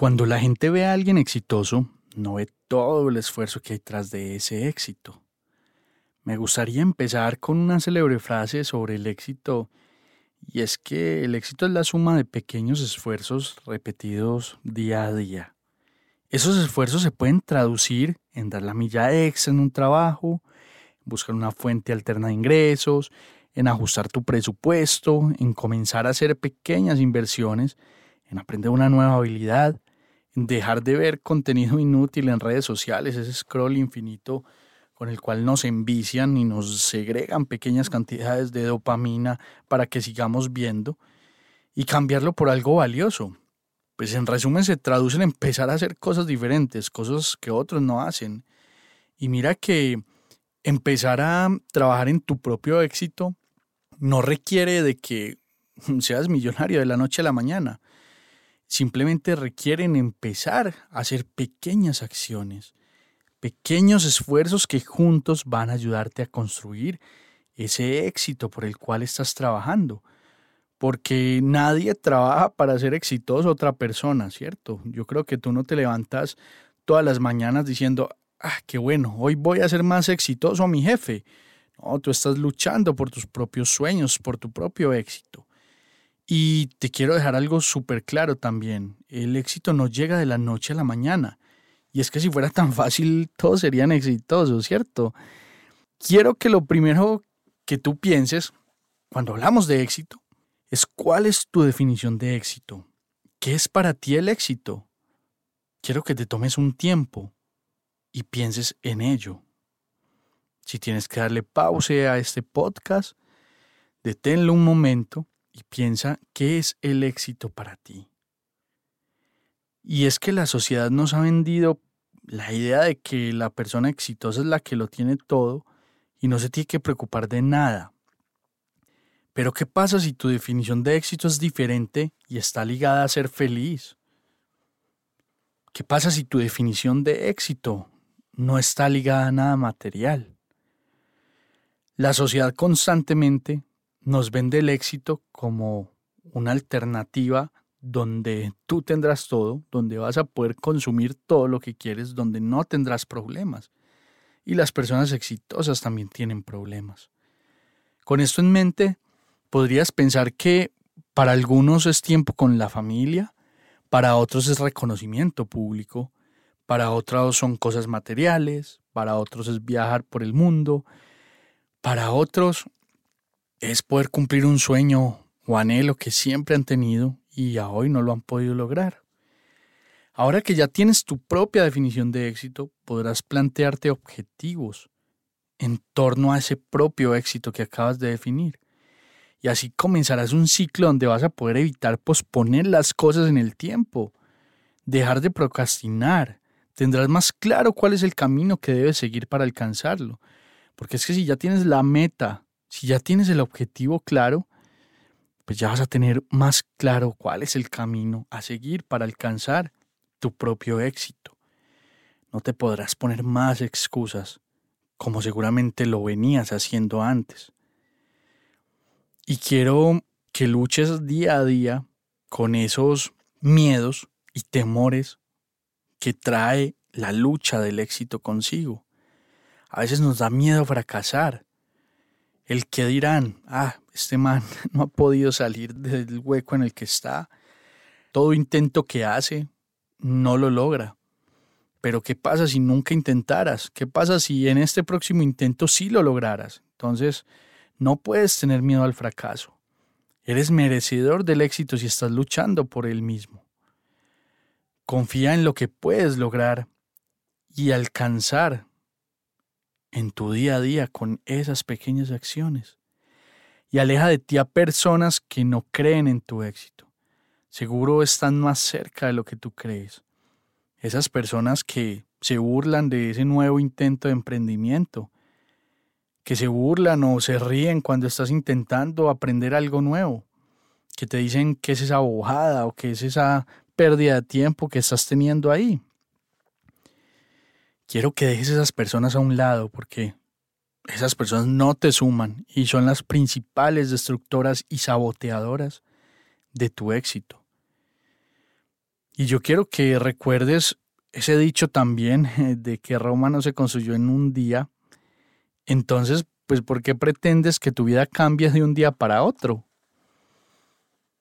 Cuando la gente ve a alguien exitoso, no ve todo el esfuerzo que hay tras de ese éxito. Me gustaría empezar con una célebre frase sobre el éxito, y es que el éxito es la suma de pequeños esfuerzos repetidos día a día. Esos esfuerzos se pueden traducir en dar la milla extra en un trabajo, buscar una fuente alterna de ingresos, en ajustar tu presupuesto, en comenzar a hacer pequeñas inversiones, en aprender una nueva habilidad, dejar de ver contenido inútil en redes sociales, ese scroll infinito con el cual nos envician y nos segregan pequeñas cantidades de dopamina para que sigamos viendo y cambiarlo por algo valioso. Pues en resumen se traduce en empezar a hacer cosas diferentes, cosas que otros no hacen. Y mira que empezar a trabajar en tu propio éxito no requiere de que seas millonario de la noche a la mañana simplemente requieren empezar a hacer pequeñas acciones, pequeños esfuerzos que juntos van a ayudarte a construir ese éxito por el cual estás trabajando. Porque nadie trabaja para ser exitoso otra persona, ¿cierto? Yo creo que tú no te levantas todas las mañanas diciendo, ah, qué bueno, hoy voy a ser más exitoso a mi jefe. No, tú estás luchando por tus propios sueños, por tu propio éxito. Y te quiero dejar algo súper claro también. El éxito no llega de la noche a la mañana. Y es que si fuera tan fácil, todos serían exitosos, ¿cierto? Quiero que lo primero que tú pienses cuando hablamos de éxito es cuál es tu definición de éxito. ¿Qué es para ti el éxito? Quiero que te tomes un tiempo y pienses en ello. Si tienes que darle pause a este podcast, deténlo un momento y piensa qué es el éxito para ti. Y es que la sociedad nos ha vendido la idea de que la persona exitosa es la que lo tiene todo y no se tiene que preocupar de nada. Pero ¿qué pasa si tu definición de éxito es diferente y está ligada a ser feliz? ¿Qué pasa si tu definición de éxito no está ligada a nada material? La sociedad constantemente nos vende el éxito como una alternativa donde tú tendrás todo, donde vas a poder consumir todo lo que quieres, donde no tendrás problemas. Y las personas exitosas también tienen problemas. Con esto en mente, podrías pensar que para algunos es tiempo con la familia, para otros es reconocimiento público, para otros son cosas materiales, para otros es viajar por el mundo, para otros es poder cumplir un sueño o anhelo que siempre han tenido y a hoy no lo han podido lograr. Ahora que ya tienes tu propia definición de éxito, podrás plantearte objetivos en torno a ese propio éxito que acabas de definir. Y así comenzarás un ciclo donde vas a poder evitar posponer las cosas en el tiempo, dejar de procrastinar, tendrás más claro cuál es el camino que debes seguir para alcanzarlo. Porque es que si ya tienes la meta si ya tienes el objetivo claro, pues ya vas a tener más claro cuál es el camino a seguir para alcanzar tu propio éxito. No te podrás poner más excusas, como seguramente lo venías haciendo antes. Y quiero que luches día a día con esos miedos y temores que trae la lucha del éxito consigo. A veces nos da miedo fracasar, El que dirán, ah, este man no ha podido salir del hueco en el que está. Todo intento que hace no lo logra. Pero ¿qué pasa si nunca intentaras? ¿Qué pasa si en este próximo intento sí lo lograras? Entonces, no puedes tener miedo al fracaso. Eres merecedor del éxito si estás luchando por él mismo. Confía en lo que puedes lograr y alcanzar en tu día a día con esas pequeñas acciones. Y aleja de ti a personas que no creen en tu éxito. Seguro están más cerca de lo que tú crees. Esas personas que se burlan de ese nuevo intento de emprendimiento, que se burlan o se ríen cuando estás intentando aprender algo nuevo, que te dicen que es esa bojada o que es esa pérdida de tiempo que estás teniendo ahí. Quiero que dejes esas personas a un lado porque esas personas no te suman y son las principales destructoras y saboteadoras de tu éxito. Y yo quiero que recuerdes ese dicho también de que Roma no se construyó en un día. Entonces, pues, ¿por qué pretendes que tu vida cambie de un día para otro?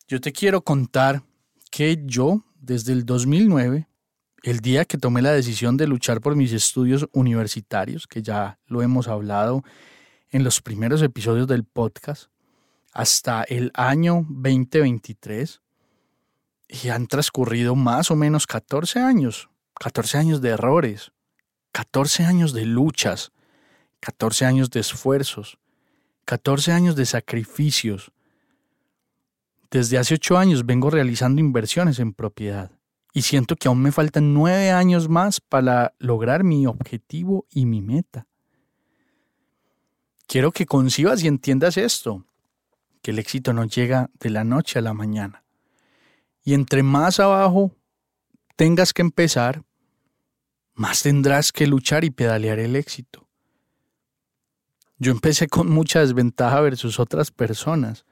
Yo te quiero contar que yo, desde el 2009, el día que tomé la decisión de luchar por mis estudios universitarios, que ya lo hemos hablado en los primeros episodios del podcast, hasta el año 2023, y han transcurrido más o menos 14 años, 14 años de errores, 14 años de luchas, 14 años de esfuerzos, 14 años de sacrificios. Desde hace 8 años vengo realizando inversiones en propiedad y siento que aún me faltan nueve años más para lograr mi objetivo y mi meta. Quiero que concibas y entiendas esto, que el éxito no llega de la noche a la mañana. Y entre más abajo tengas que empezar, más tendrás que luchar y pedalear el éxito. Yo empecé con mucha desventaja versus otras personas,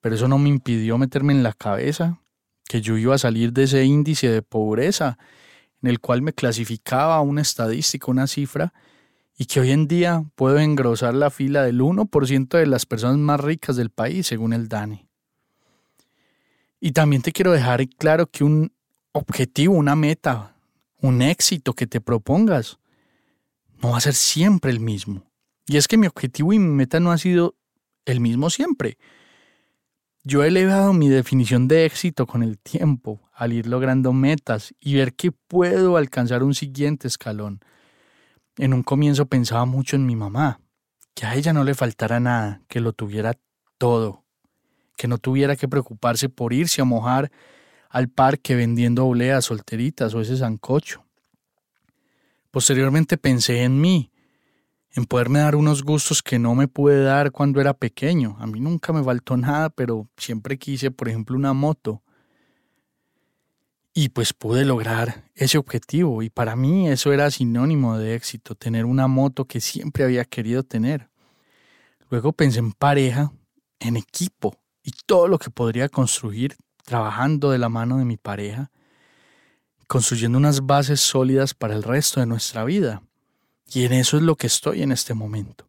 pero eso no me impidió meterme en la cabeza que yo iba a salir de ese índice de pobreza en el cual me clasificaba una estadística, una cifra, y que hoy en día puedo engrosar la fila del 1% de las personas más ricas del país, según el DANE. Y también te quiero dejar claro que un objetivo, una meta, un éxito que te propongas, no va a ser siempre el mismo. Y es que mi objetivo y mi meta no ha sido el mismo siempre. Yo he elevado mi definición de éxito con el tiempo, al ir logrando metas y ver que puedo alcanzar un siguiente escalón. En un comienzo pensaba mucho en mi mamá, que a ella no le faltara nada, que lo tuviera todo, que no tuviera que preocuparse por irse a mojar al parque vendiendo obleas solteritas o ese sancocho. Posteriormente pensé en mí, en poderme dar unos gustos que no me pude dar cuando era pequeño. A mí nunca me faltó nada, pero siempre quise, por ejemplo, una moto. Y pues pude lograr ese objetivo y para mí eso era sinónimo de éxito, tener una moto que siempre había querido tener. Luego pensé en pareja, en equipo y todo lo que podría construir trabajando de la mano de mi pareja, construyendo unas bases sólidas para el resto de nuestra vida. Y en eso es lo que estoy en este momento.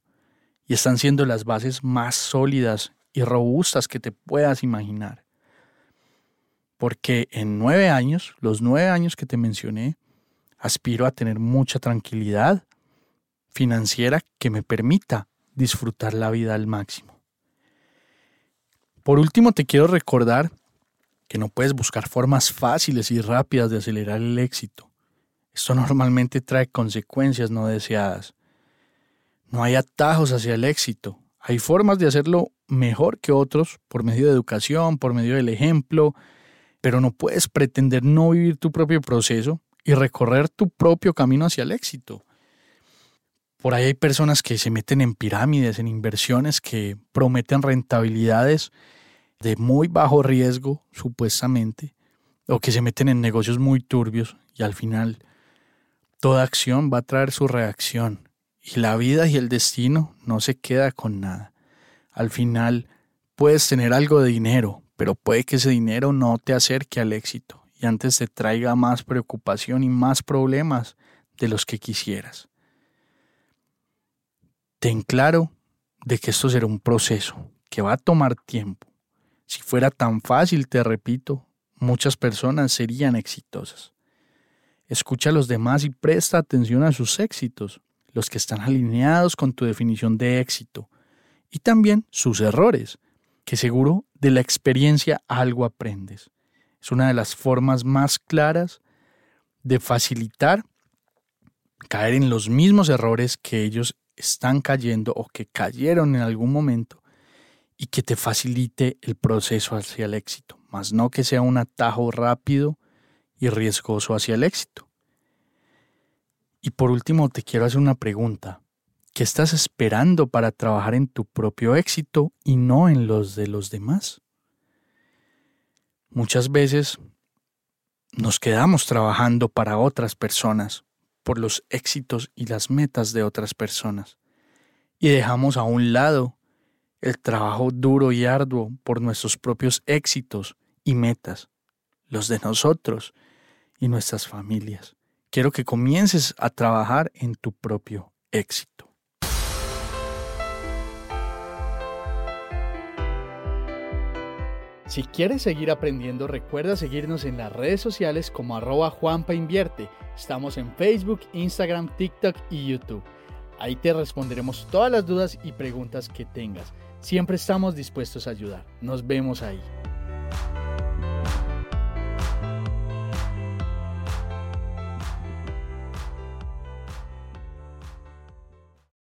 Y están siendo las bases más sólidas y robustas que te puedas imaginar. Porque en nueve años, los nueve años que te mencioné, aspiro a tener mucha tranquilidad financiera que me permita disfrutar la vida al máximo. Por último, te quiero recordar que no puedes buscar formas fáciles y rápidas de acelerar el éxito. Esto normalmente trae consecuencias no deseadas. No hay atajos hacia el éxito. Hay formas de hacerlo mejor que otros por medio de educación, por medio del ejemplo, pero no puedes pretender no vivir tu propio proceso y recorrer tu propio camino hacia el éxito. Por ahí hay personas que se meten en pirámides, en inversiones que prometen rentabilidades de muy bajo riesgo, supuestamente, o que se meten en negocios muy turbios y al final Toda acción va a traer su reacción y la vida y el destino no se queda con nada. Al final puedes tener algo de dinero, pero puede que ese dinero no te acerque al éxito y antes te traiga más preocupación y más problemas de los que quisieras. Ten claro de que esto será un proceso que va a tomar tiempo. Si fuera tan fácil, te repito, muchas personas serían exitosas. Escucha a los demás y presta atención a sus éxitos, los que están alineados con tu definición de éxito, y también sus errores, que seguro de la experiencia algo aprendes. Es una de las formas más claras de facilitar caer en los mismos errores que ellos están cayendo o que cayeron en algún momento y que te facilite el proceso hacia el éxito, más no que sea un atajo rápido y riesgoso hacia el éxito. Y por último, te quiero hacer una pregunta. ¿Qué estás esperando para trabajar en tu propio éxito y no en los de los demás? Muchas veces nos quedamos trabajando para otras personas, por los éxitos y las metas de otras personas, y dejamos a un lado el trabajo duro y arduo por nuestros propios éxitos y metas, los de nosotros y nuestras familias. Quiero que comiences a trabajar en tu propio éxito. Si quieres seguir aprendiendo, recuerda seguirnos en las redes sociales como arroba Juanpa. Estamos en Facebook, Instagram, TikTok y YouTube. Ahí te responderemos todas las dudas y preguntas que tengas. Siempre estamos dispuestos a ayudar. Nos vemos ahí.